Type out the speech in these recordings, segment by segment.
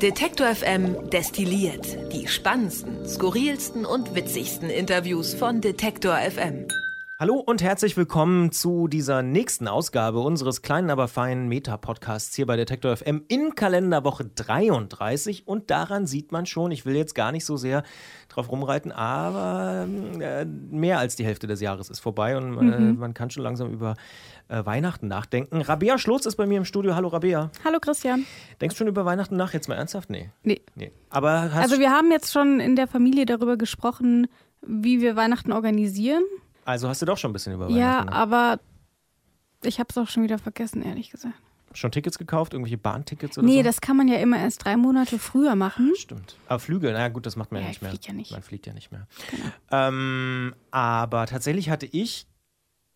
Detektor FM destilliert die spannendsten, skurrilsten und witzigsten Interviews von Detektor FM. Hallo und herzlich willkommen zu dieser nächsten Ausgabe unseres kleinen, aber feinen Meta-Podcasts hier bei Detektor FM in Kalenderwoche 33. Und daran sieht man schon, ich will jetzt gar nicht so sehr drauf rumreiten, aber äh, mehr als die Hälfte des Jahres ist vorbei und äh, mhm. man kann schon langsam über äh, Weihnachten nachdenken. Rabea Schlotz ist bei mir im Studio. Hallo Rabea. Hallo Christian. Denkst du schon über Weihnachten nach? Jetzt mal ernsthaft? Nee. Nee. nee. Aber also wir haben jetzt schon in der Familie darüber gesprochen, wie wir Weihnachten organisieren. Also hast du doch schon ein bisschen über Weihnachten. Ja, aber ich habe es auch schon wieder vergessen, ehrlich gesagt. Schon Tickets gekauft? Irgendwelche Bahntickets oder nee, so? Nee, das kann man ja immer erst drei Monate früher machen. Stimmt. Aber Flüge, naja gut, das macht man ja, ja nicht mehr. Fliegt ja nicht. Man fliegt ja nicht mehr. Genau. Ähm, aber tatsächlich hatte ich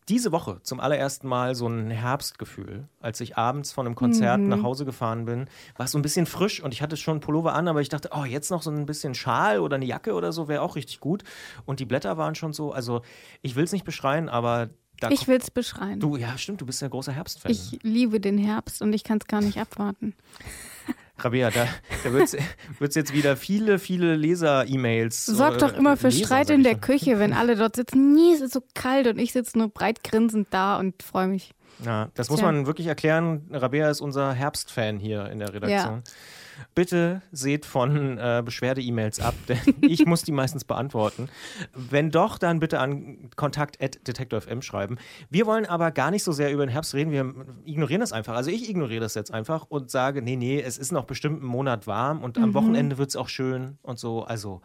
diese Woche zum allerersten Mal so ein Herbstgefühl, als ich abends von einem Konzert mhm. nach Hause gefahren bin. War es so ein bisschen frisch und ich hatte schon einen Pullover an, aber ich dachte, oh, jetzt noch so ein bisschen Schal oder eine Jacke oder so wäre auch richtig gut. Und die Blätter waren schon so, also ich will es nicht beschreien, aber da ich will es beschreien. Du, ja, stimmt, du bist ja großer Herbstfan. Ich liebe den Herbst und ich kann es gar nicht abwarten. Rabea, da, da wird es jetzt wieder viele, viele Leser-E-Mails. Sorgt doch immer für Leser, Streit in der Küche, wenn alle dort sitzen. Nie, es ist so kalt und ich sitze nur breit grinsend da und freue mich. Ja, das muss man wirklich erklären. Rabea ist unser Herbstfan hier in der Redaktion. Ja. Bitte seht von äh, Beschwerde-E-Mails ab, denn ich muss die meistens beantworten. Wenn doch, dann bitte an kontakt.detektor.fm schreiben. Wir wollen aber gar nicht so sehr über den Herbst reden, wir ignorieren das einfach. Also ich ignoriere das jetzt einfach und sage, nee, nee, es ist noch bestimmt einen Monat warm und mhm. am Wochenende wird es auch schön und so. Also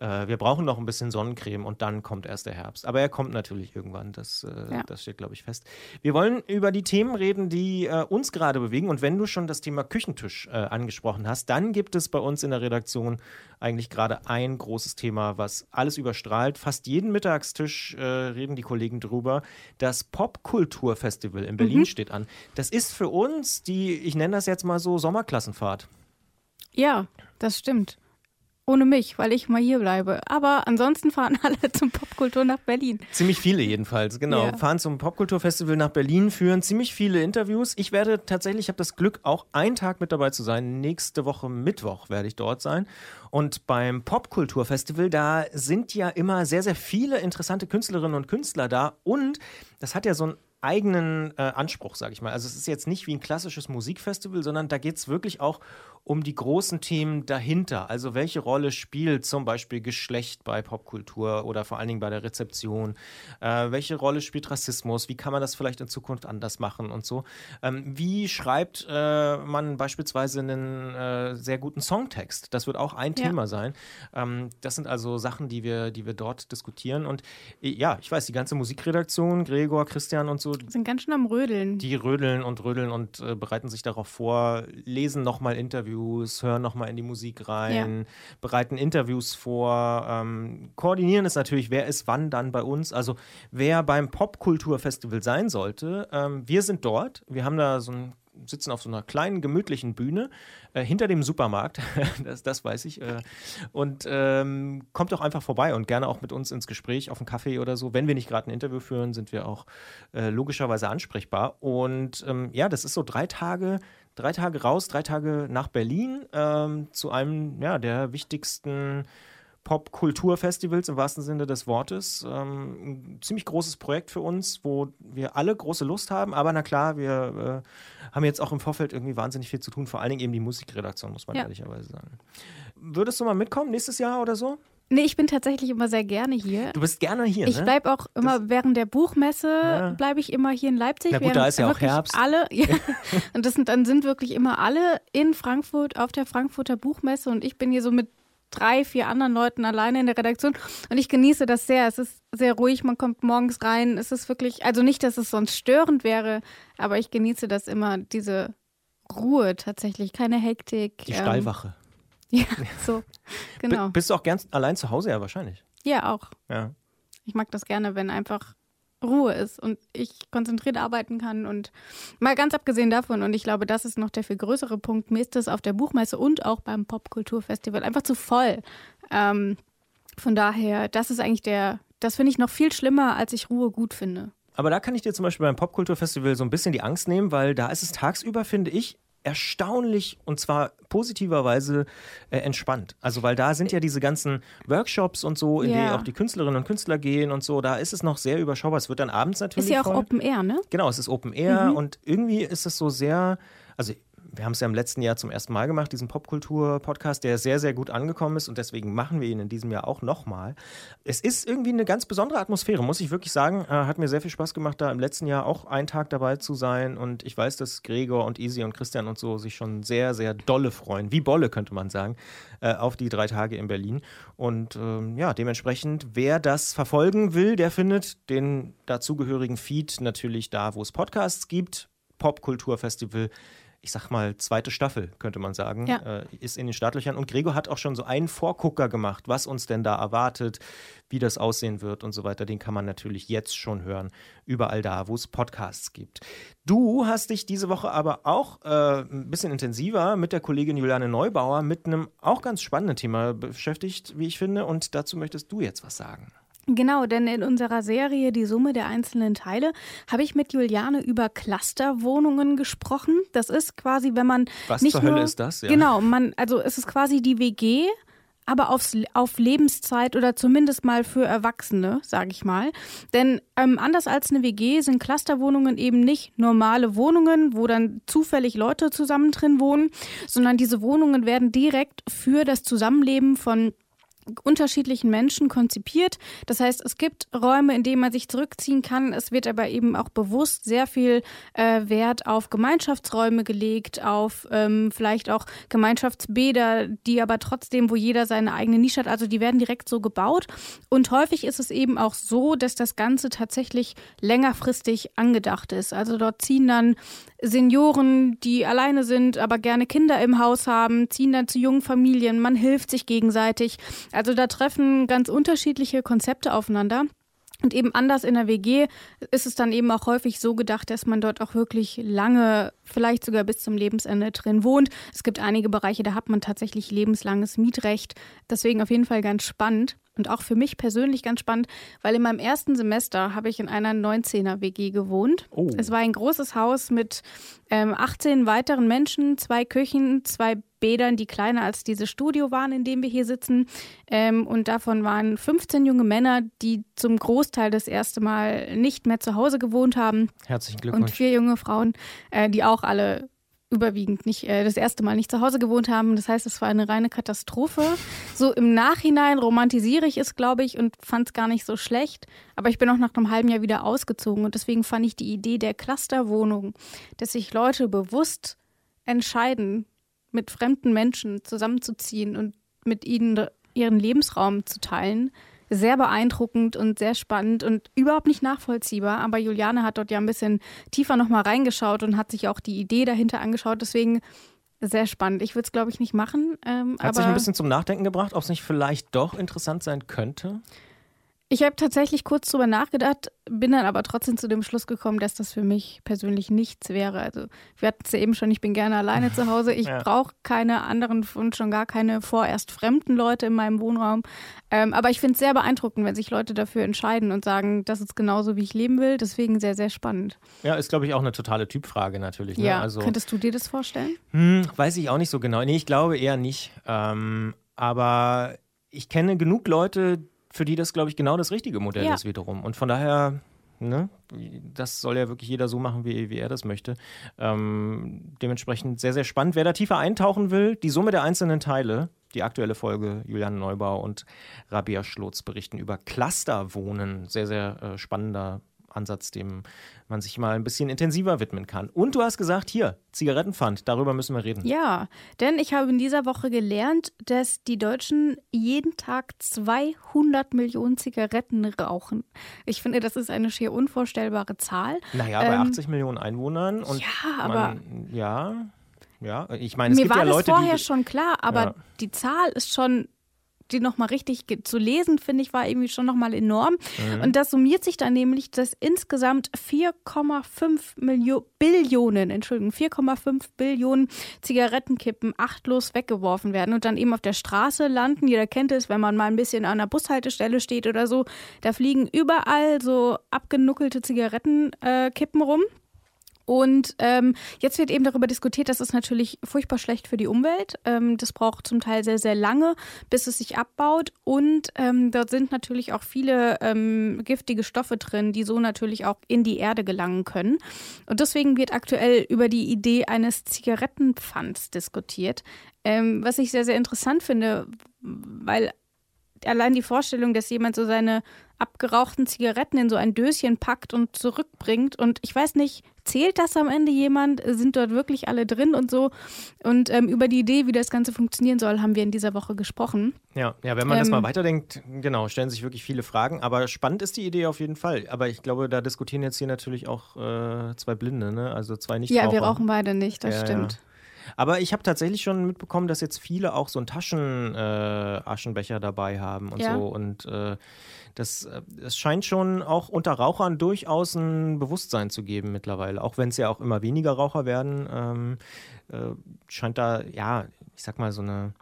äh, wir brauchen noch ein bisschen Sonnencreme und dann kommt erst der Herbst. Aber er kommt natürlich irgendwann, das, äh, ja. das steht, glaube ich, fest. Wir wollen über die Themen reden, die äh, uns gerade bewegen. Und wenn du schon das Thema Küchentisch äh, angesprochen hast, dann gibt es bei uns in der Redaktion eigentlich gerade ein großes Thema, was alles überstrahlt. Fast jeden Mittagstisch äh, reden die Kollegen drüber. Das Popkulturfestival in Berlin mhm. steht an. Das ist für uns die, ich nenne das jetzt mal so, Sommerklassenfahrt. Ja, das stimmt ohne mich, weil ich mal hier bleibe. Aber ansonsten fahren alle zum Popkultur nach Berlin. Ziemlich viele jedenfalls, genau. Yeah. Fahren zum Popkulturfestival nach Berlin, führen ziemlich viele Interviews. Ich werde tatsächlich, ich habe das Glück, auch einen Tag mit dabei zu sein. Nächste Woche Mittwoch werde ich dort sein. Und beim Popkulturfestival, da sind ja immer sehr, sehr viele interessante Künstlerinnen und Künstler da. Und das hat ja so ein eigenen äh, Anspruch, sage ich mal. Also es ist jetzt nicht wie ein klassisches Musikfestival, sondern da geht es wirklich auch um die großen Themen dahinter. Also welche Rolle spielt zum Beispiel Geschlecht bei Popkultur oder vor allen Dingen bei der Rezeption? Äh, welche Rolle spielt Rassismus? Wie kann man das vielleicht in Zukunft anders machen und so? Ähm, wie schreibt äh, man beispielsweise einen äh, sehr guten Songtext? Das wird auch ein ja. Thema sein. Ähm, das sind also Sachen, die wir, die wir dort diskutieren. Und äh, ja, ich weiß, die ganze Musikredaktion, Gregor, Christian und so. Sind ganz schön am Rödeln. Die rödeln und rödeln und äh, bereiten sich darauf vor, lesen nochmal Interviews Interviews, hören nochmal in die Musik rein, ja. bereiten Interviews vor, ähm, koordinieren es natürlich, wer ist wann dann bei uns. Also wer beim Popkulturfestival sein sollte, ähm, wir sind dort. Wir haben da so ein sitzen auf so einer kleinen, gemütlichen Bühne äh, hinter dem Supermarkt, das, das weiß ich. Äh, und ähm, kommt doch einfach vorbei und gerne auch mit uns ins Gespräch auf einen Kaffee oder so. Wenn wir nicht gerade ein Interview führen, sind wir auch äh, logischerweise ansprechbar. Und ähm, ja, das ist so drei Tage drei Tage raus, drei Tage nach Berlin ähm, zu einem ja, der wichtigsten Pop-Kultur-Festivals im wahrsten Sinne des Wortes. Ähm, ein ziemlich großes Projekt für uns, wo wir alle große Lust haben. Aber na klar, wir äh, haben jetzt auch im Vorfeld irgendwie wahnsinnig viel zu tun. Vor allen Dingen eben die Musikredaktion, muss man ja. ehrlicherweise sagen. Würdest du mal mitkommen nächstes Jahr oder so? Nee, ich bin tatsächlich immer sehr gerne hier. Du bist gerne hier, Ich ne? bleibe auch immer das, während der Buchmesse, ja. bleibe ich immer hier in Leipzig. Na gut, da ist ja auch Herbst. Alle, ja. und das sind, dann sind wirklich immer alle in Frankfurt auf der Frankfurter Buchmesse und ich bin hier so mit drei, vier anderen Leuten alleine in der Redaktion und ich genieße das sehr. Es ist sehr ruhig, man kommt morgens rein. Es ist wirklich, also nicht, dass es sonst störend wäre, aber ich genieße das immer, diese Ruhe tatsächlich, keine Hektik. Die ähm, Stallwache. Ja, so, genau. B bist du auch gern allein zu Hause, ja, wahrscheinlich. Ja, auch. Ja. Ich mag das gerne, wenn einfach Ruhe ist und ich konzentriert arbeiten kann. Und mal ganz abgesehen davon, und ich glaube, das ist noch der viel größere Punkt, mir ist das auf der Buchmesse und auch beim Popkulturfestival einfach zu voll. Ähm, von daher, das ist eigentlich der, das finde ich noch viel schlimmer, als ich Ruhe gut finde. Aber da kann ich dir zum Beispiel beim Popkulturfestival so ein bisschen die Angst nehmen, weil da ist es tagsüber, finde ich, erstaunlich und zwar positiverweise äh, entspannt. Also, weil da sind ja diese ganzen Workshops und so, in ja. die auch die Künstlerinnen und Künstler gehen und so, da ist es noch sehr überschaubar. Es wird dann abends natürlich. Ist ja auch voll. Open Air, ne? Genau, es ist Open Air mhm. und irgendwie ist es so sehr, also wir haben es ja im letzten Jahr zum ersten Mal gemacht, diesen Popkultur-Podcast, der sehr, sehr gut angekommen ist und deswegen machen wir ihn in diesem Jahr auch nochmal. Es ist irgendwie eine ganz besondere Atmosphäre, muss ich wirklich sagen. Äh, hat mir sehr viel Spaß gemacht, da im letzten Jahr auch einen Tag dabei zu sein und ich weiß, dass Gregor und Easy und Christian und so sich schon sehr, sehr dolle freuen, wie Bolle könnte man sagen, äh, auf die drei Tage in Berlin. Und ähm, ja, dementsprechend, wer das verfolgen will, der findet den dazugehörigen Feed natürlich da, wo es Podcasts gibt. Popkulturfestival ich sag mal, zweite Staffel, könnte man sagen, ja. äh, ist in den Startlöchern. Und Gregor hat auch schon so einen Vorgucker gemacht, was uns denn da erwartet, wie das aussehen wird und so weiter. Den kann man natürlich jetzt schon hören, überall da, wo es Podcasts gibt. Du hast dich diese Woche aber auch äh, ein bisschen intensiver mit der Kollegin Juliane Neubauer mit einem auch ganz spannenden Thema beschäftigt, wie ich finde. Und dazu möchtest du jetzt was sagen. Genau, denn in unserer Serie Die Summe der einzelnen Teile habe ich mit Juliane über Clusterwohnungen gesprochen. Das ist quasi, wenn man Was nicht zur nur, Hölle ist das? Ja. Genau, man also es ist quasi die WG, aber aufs, auf Lebenszeit oder zumindest mal für Erwachsene, sage ich mal. Denn ähm, anders als eine WG sind Clusterwohnungen eben nicht normale Wohnungen, wo dann zufällig Leute zusammen drin wohnen, sondern diese Wohnungen werden direkt für das Zusammenleben von unterschiedlichen Menschen konzipiert. Das heißt, es gibt Räume, in denen man sich zurückziehen kann. Es wird aber eben auch bewusst sehr viel äh, Wert auf Gemeinschaftsräume gelegt, auf ähm, vielleicht auch Gemeinschaftsbäder, die aber trotzdem, wo jeder seine eigene Nische hat. Also die werden direkt so gebaut. Und häufig ist es eben auch so, dass das Ganze tatsächlich längerfristig angedacht ist. Also dort ziehen dann Senioren, die alleine sind, aber gerne Kinder im Haus haben, ziehen dann zu jungen Familien. Man hilft sich gegenseitig. Also da treffen ganz unterschiedliche Konzepte aufeinander. Und eben anders in der WG ist es dann eben auch häufig so gedacht, dass man dort auch wirklich lange, vielleicht sogar bis zum Lebensende drin wohnt. Es gibt einige Bereiche, da hat man tatsächlich lebenslanges Mietrecht. Deswegen auf jeden Fall ganz spannend und auch für mich persönlich ganz spannend, weil in meinem ersten Semester habe ich in einer 19er WG gewohnt. Oh. Es war ein großes Haus mit ähm, 18 weiteren Menschen, zwei Küchen, zwei Bädern, die kleiner als dieses Studio waren, in dem wir hier sitzen. Ähm, und davon waren 15 junge Männer, die zum Großteil das erste Mal nicht mehr zu Hause gewohnt haben. Herzlichen Glückwunsch. Und vier junge Frauen, äh, die auch alle überwiegend nicht äh, das erste Mal nicht zu Hause gewohnt haben. Das heißt, es war eine reine Katastrophe. So im Nachhinein romantisiere ich es, glaube ich, und fand es gar nicht so schlecht. Aber ich bin auch nach einem halben Jahr wieder ausgezogen und deswegen fand ich die Idee der Clusterwohnung, dass sich Leute bewusst entscheiden, mit fremden Menschen zusammenzuziehen und mit ihnen ihren Lebensraum zu teilen, sehr beeindruckend und sehr spannend und überhaupt nicht nachvollziehbar. Aber Juliane hat dort ja ein bisschen tiefer nochmal reingeschaut und hat sich auch die Idee dahinter angeschaut. Deswegen sehr spannend. Ich würde es, glaube ich, nicht machen. Ähm, hat sich ein bisschen zum Nachdenken gebracht, ob es nicht vielleicht doch interessant sein könnte? Ich habe tatsächlich kurz drüber nachgedacht, bin dann aber trotzdem zu dem Schluss gekommen, dass das für mich persönlich nichts wäre. Also wir hatten es ja eben schon, ich bin gerne alleine zu Hause. Ich ja. brauche keine anderen und schon gar keine vorerst fremden Leute in meinem Wohnraum. Ähm, aber ich finde es sehr beeindruckend, wenn sich Leute dafür entscheiden und sagen, das ist genauso, wie ich leben will. Deswegen sehr, sehr spannend. Ja, ist, glaube ich, auch eine totale Typfrage natürlich. Ne? Ja, also, könntest du dir das vorstellen? Hm, weiß ich auch nicht so genau. Nee, ich glaube eher nicht. Ähm, aber ich kenne genug Leute, für die das, glaube ich, genau das richtige Modell ja. ist wiederum. Und von daher, ne, das soll ja wirklich jeder so machen, wie, wie er das möchte. Ähm, dementsprechend sehr, sehr spannend. Wer da tiefer eintauchen will, die Summe der einzelnen Teile, die aktuelle Folge, Julian Neubau und Rabia Schlotz berichten über Clusterwohnen. Sehr, sehr äh, spannender Ansatz, dem man sich mal ein bisschen intensiver widmen kann. Und du hast gesagt, hier, Zigarettenpfand, darüber müssen wir reden. Ja, denn ich habe in dieser Woche gelernt, dass die Deutschen jeden Tag 200 Millionen Zigaretten rauchen. Ich finde, das ist eine schier unvorstellbare Zahl. Naja, bei ähm, 80 Millionen Einwohnern. Und ja, aber. Man, ja. Ja, ich meine, es Mir gibt war ja Leute, das vorher die, schon klar, aber ja. die Zahl ist schon die nochmal richtig zu lesen, finde ich, war irgendwie schon nochmal enorm. Mhm. Und das summiert sich dann nämlich, dass insgesamt 4,5 Billionen, Entschuldigung, 4,5 Billionen Zigarettenkippen achtlos weggeworfen werden und dann eben auf der Straße landen. Jeder kennt es, wenn man mal ein bisschen an einer Bushaltestelle steht oder so. Da fliegen überall so abgenuckelte Zigarettenkippen rum. Und ähm, jetzt wird eben darüber diskutiert, das ist natürlich furchtbar schlecht für die Umwelt. Ähm, das braucht zum Teil sehr, sehr lange, bis es sich abbaut. Und ähm, dort sind natürlich auch viele ähm, giftige Stoffe drin, die so natürlich auch in die Erde gelangen können. Und deswegen wird aktuell über die Idee eines Zigarettenpfands diskutiert. Ähm, was ich sehr, sehr interessant finde, weil allein die Vorstellung, dass jemand so seine abgerauchten Zigaretten in so ein Döschen packt und zurückbringt. Und ich weiß nicht, zählt das am Ende jemand? Sind dort wirklich alle drin und so? Und ähm, über die Idee, wie das Ganze funktionieren soll, haben wir in dieser Woche gesprochen. Ja, ja wenn man ähm, das mal weiterdenkt, genau, stellen sich wirklich viele Fragen. Aber spannend ist die Idee auf jeden Fall. Aber ich glaube, da diskutieren jetzt hier natürlich auch äh, zwei Blinde, ne? also zwei nicht Ja, wir rauchen beide nicht, das ja, stimmt. Ja. Aber ich habe tatsächlich schon mitbekommen, dass jetzt viele auch so einen Taschenaschenbecher äh, dabei haben und ja. so. Und äh, das, äh, das scheint schon auch unter Rauchern durchaus ein Bewusstsein zu geben mittlerweile. Auch wenn es ja auch immer weniger Raucher werden, ähm, äh, scheint da, ja, ich sag mal, so eine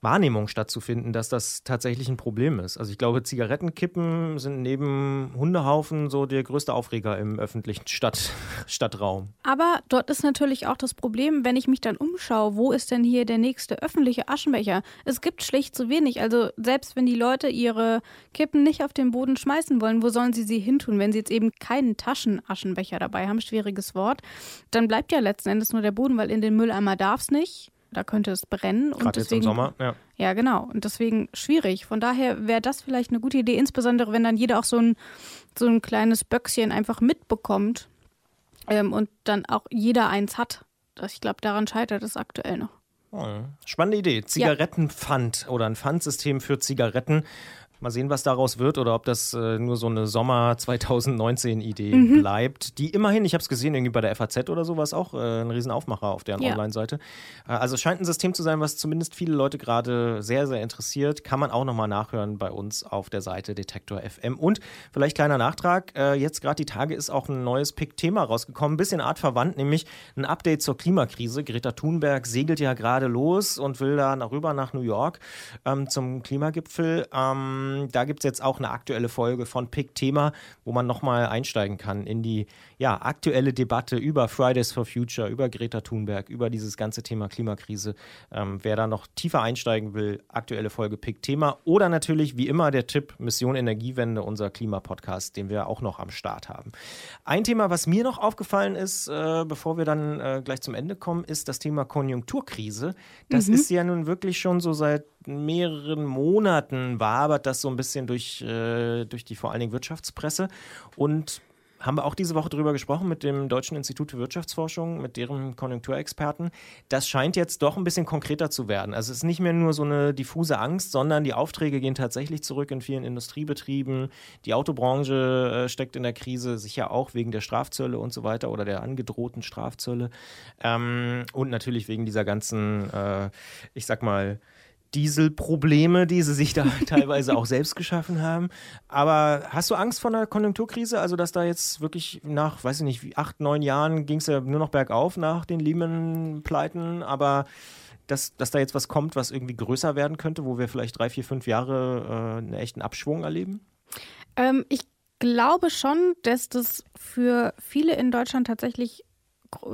Wahrnehmung stattzufinden, dass das tatsächlich ein Problem ist. Also ich glaube, Zigarettenkippen sind neben Hundehaufen so der größte Aufreger im öffentlichen Stadt, Stadtraum. Aber dort ist natürlich auch das Problem, wenn ich mich dann umschaue, wo ist denn hier der nächste öffentliche Aschenbecher? Es gibt schlicht zu wenig. Also selbst wenn die Leute ihre Kippen nicht auf den Boden schmeißen wollen, wo sollen sie sie hintun, wenn sie jetzt eben keinen Taschenaschenbecher dabei haben? Schwieriges Wort. Dann bleibt ja letzten Endes nur der Boden, weil in den Mülleimer darf es nicht da könnte es brennen. Gerade und deswegen, jetzt im Sommer, ja. Ja, genau. Und deswegen schwierig. Von daher wäre das vielleicht eine gute Idee, insbesondere wenn dann jeder auch so ein, so ein kleines Böckchen einfach mitbekommt ähm, und dann auch jeder eins hat. Ich glaube, daran scheitert es aktuell noch. Oh, spannende Idee. Zigarettenpfand ja. oder ein Pfandsystem für Zigaretten. Mal sehen, was daraus wird oder ob das äh, nur so eine Sommer 2019-Idee mhm. bleibt. Die immerhin, ich habe es gesehen, irgendwie bei der FAZ oder so war es auch äh, ein Riesenaufmacher auf deren ja. Online-Seite. Äh, also es scheint ein System zu sein, was zumindest viele Leute gerade sehr, sehr interessiert. Kann man auch nochmal nachhören bei uns auf der Seite Detektor FM. Und vielleicht kleiner Nachtrag, äh, jetzt gerade die Tage ist auch ein neues Pick-Thema rausgekommen, ein bisschen artverwandt, nämlich ein Update zur Klimakrise. Greta Thunberg segelt ja gerade los und will da nach, rüber nach New York ähm, zum Klimagipfel. Ähm, ähm, da gibt es jetzt auch eine aktuelle Folge von Pick Thema, wo man nochmal einsteigen kann in die ja, aktuelle Debatte über Fridays for Future, über Greta Thunberg, über dieses ganze Thema Klimakrise. Ähm, wer da noch tiefer einsteigen will, aktuelle Folge Pick Thema. Oder natürlich wie immer der Tipp Mission Energiewende, unser Klimapodcast, den wir auch noch am Start haben. Ein Thema, was mir noch aufgefallen ist, äh, bevor wir dann äh, gleich zum Ende kommen, ist das Thema Konjunkturkrise. Das mhm. ist ja nun wirklich schon so seit mehreren Monaten wabert das so ein bisschen durch, äh, durch die vor allen Dingen Wirtschaftspresse. Und haben wir auch diese Woche darüber gesprochen mit dem Deutschen Institut für Wirtschaftsforschung, mit deren Konjunkturexperten. Das scheint jetzt doch ein bisschen konkreter zu werden. Also es ist nicht mehr nur so eine diffuse Angst, sondern die Aufträge gehen tatsächlich zurück in vielen Industriebetrieben. Die Autobranche äh, steckt in der Krise, sicher auch wegen der Strafzölle und so weiter oder der angedrohten Strafzölle. Ähm, und natürlich wegen dieser ganzen, äh, ich sag mal, Dieselprobleme, die sie sich da teilweise auch selbst geschaffen haben. Aber hast du Angst vor einer Konjunkturkrise? Also, dass da jetzt wirklich nach, weiß ich nicht, acht, neun Jahren ging es ja nur noch bergauf nach den Lehman-Pleiten, aber dass, dass da jetzt was kommt, was irgendwie größer werden könnte, wo wir vielleicht drei, vier, fünf Jahre äh, einen echten Abschwung erleben? Ähm, ich glaube schon, dass das für viele in Deutschland tatsächlich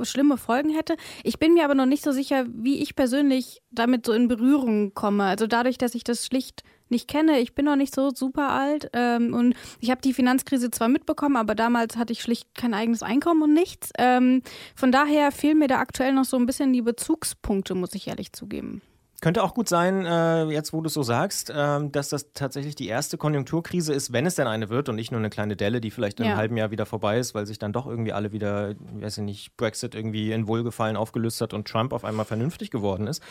schlimme Folgen hätte. Ich bin mir aber noch nicht so sicher, wie ich persönlich damit so in Berührung komme. Also dadurch, dass ich das schlicht nicht kenne. Ich bin noch nicht so super alt ähm, und ich habe die Finanzkrise zwar mitbekommen, aber damals hatte ich schlicht kein eigenes Einkommen und nichts. Ähm, von daher fehlen mir da aktuell noch so ein bisschen die Bezugspunkte, muss ich ehrlich zugeben. Könnte auch gut sein, äh, jetzt wo du es so sagst, äh, dass das tatsächlich die erste Konjunkturkrise ist, wenn es denn eine wird und nicht nur eine kleine Delle, die vielleicht in ja. einem halben Jahr wieder vorbei ist, weil sich dann doch irgendwie alle wieder, ich weiß nicht, Brexit irgendwie in Wohlgefallen aufgelöst hat und Trump auf einmal vernünftig geworden ist.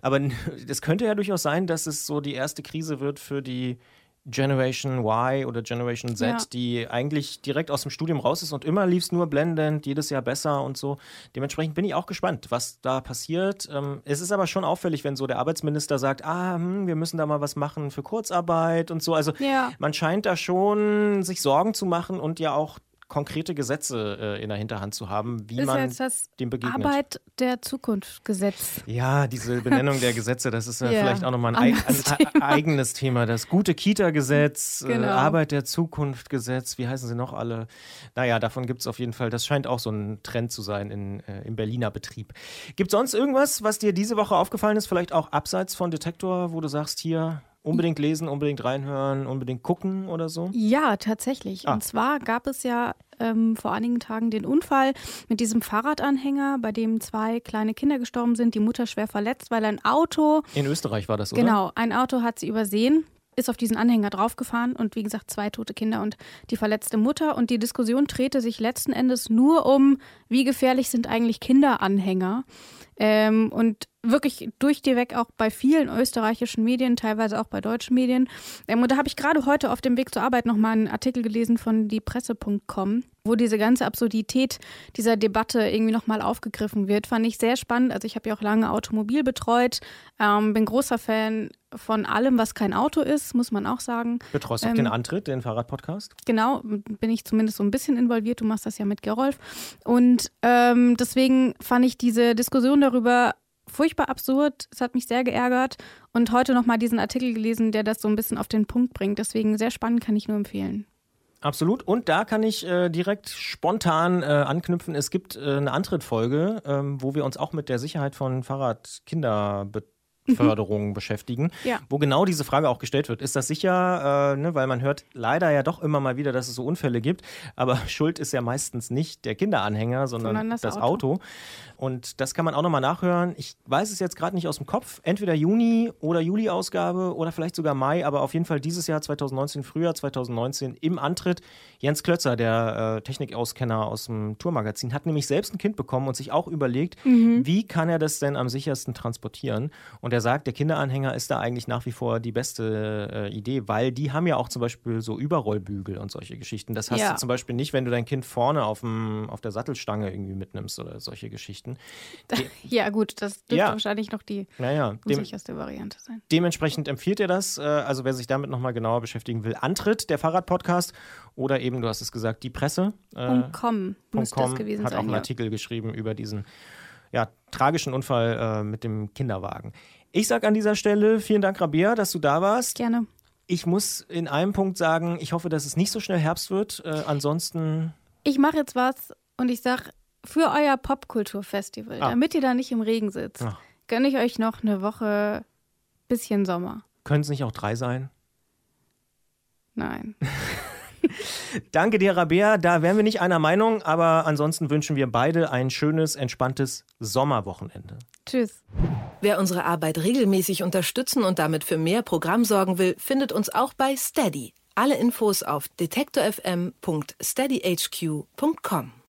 Aber es könnte ja durchaus sein, dass es so die erste Krise wird für die Generation Y oder Generation Z, ja. die eigentlich direkt aus dem Studium raus ist und immer lief es nur blendend, jedes Jahr besser und so. Dementsprechend bin ich auch gespannt, was da passiert. Ähm, es ist aber schon auffällig, wenn so der Arbeitsminister sagt, ah, hm, wir müssen da mal was machen für Kurzarbeit und so. Also ja. man scheint da schon sich Sorgen zu machen und ja auch konkrete Gesetze äh, in der Hinterhand zu haben, wie ist man jetzt das dem begegnet. Arbeit der Zukunft Gesetz. Ja, diese Benennung der Gesetze, das ist äh, Ja, vielleicht auch nochmal ein, eig ein eigenes Thema. Das gute Kita-Gesetz, Genau. äh, Arbeit der Zukunft Gesetz, wie heißen sie noch alle? Naja, davon gibt es auf jeden Fall, das scheint auch so ein Trend zu sein in, äh, im Berliner Betrieb. Gibt es sonst irgendwas, was dir diese Woche aufgefallen ist, vielleicht auch abseits von Detektor, wo du sagst, hier unbedingt lesen, unbedingt reinhören, unbedingt gucken oder so? Ja, tatsächlich. Ah. Und zwar gab es ja ähm, vor einigen Tagen den Unfall mit diesem Fahrradanhänger, bei dem zwei kleine Kinder gestorben sind, die Mutter schwer verletzt, weil ein Auto, In Österreich war das, oder? genau, ein Auto hat sie übersehen, ist auf diesen Anhänger draufgefahren und wie gesagt zwei tote Kinder und die verletzte Mutter. Und die Diskussion drehte sich letzten Endes nur um, wie gefährlich sind eigentlich Kinderanhänger. Ähm, und wirklich durch die weg auch bei vielen österreichischen Medien, teilweise auch bei deutschen Medien. Ähm, und da habe ich gerade heute auf dem Weg zur Arbeit nochmal einen Artikel gelesen von diepresse.com, wo diese ganze Absurdität dieser Debatte irgendwie nochmal aufgegriffen wird. Fand ich sehr spannend. Also ich habe ja auch lange Automobil betreut, ähm, bin großer Fan von allem, was kein Auto ist, muss man auch sagen. Betreust du auch Ähm, den Antritt, den Fahrradpodcast? Genau, bin ich zumindest so ein bisschen involviert. Du machst das ja mit Gerolf. Und ähm, deswegen fand ich diese Diskussion darüber furchtbar absurd. Es hat mich sehr geärgert. Und heute nochmal diesen Artikel gelesen, der das so ein bisschen auf den Punkt bringt. Deswegen sehr spannend, kann ich nur empfehlen. Absolut. Und da kann ich äh, direkt spontan äh, anknüpfen. Es gibt äh, eine Antrittfolge, ähm, wo wir uns auch mit der Sicherheit von Fahrradkinderbeförderung beschäftigen, Ja. wo genau diese Frage auch gestellt wird. Ist das sicher? Äh, ne, weil man hört leider ja doch immer mal wieder, dass es so Unfälle gibt. Aber Schuld ist ja meistens nicht der Kinderanhänger, sondern, Sondern das das, Auto. Auto. Und das kann man auch nochmal nachhören. Ich weiß es jetzt gerade nicht aus dem Kopf. Entweder Juni oder Juli-Ausgabe oder vielleicht sogar Mai, aber auf jeden Fall dieses Jahr 2019, Frühjahr 2019 im Antritt. Jens Klötzer, der äh, Technikauskenner aus dem Tourmagazin, hat nämlich selbst ein Kind bekommen und sich auch überlegt, wie kann er das denn am sichersten transportieren? Und er sagt, der Kinderanhänger ist da eigentlich nach wie vor die beste äh, Idee, weil die haben ja auch zum Beispiel so Überrollbügel und solche Geschichten. Das hast Ja. du zum Beispiel nicht, wenn du dein Kind vorne auf, dem, auf der Sattelstange irgendwie mitnimmst oder solche Geschichten. Ja, gut, das dürfte Ja. wahrscheinlich noch die Naja, dem, unsicherste Variante sein. dementsprechend empfiehlt er das. Äh, also wer sich damit nochmal genauer beschäftigen will, Antritt, der Fahrradpodcast oder eben, du hast es gesagt, die Presse. Äh, Punkt .com müsste .com es gewesen hat auch sein. einen Ja. Artikel geschrieben über diesen ja, tragischen Unfall äh, mit dem Kinderwagen. Ich sage an dieser Stelle vielen Dank, Rabea, dass du da warst. Gerne. Ich muss in einem Punkt sagen, ich hoffe, dass es nicht so schnell Herbst wird. Äh, ansonsten, Ich mache jetzt was und ich sag für euer Popkulturfestival, Ah. damit ihr da nicht im Regen sitzt, Ach. gönne ich euch noch eine Woche bisschen Sommer. können es nicht auch drei sein? Nein. Danke dir, Rabea. Da wären wir nicht einer Meinung, aber ansonsten wünschen wir beide ein schönes, entspanntes Sommerwochenende. Tschüss. Wer unsere Arbeit regelmäßig unterstützen und damit für mehr Programm sorgen will, findet uns auch bei Steady. Alle Infos auf detektorfm.steadyhq.com.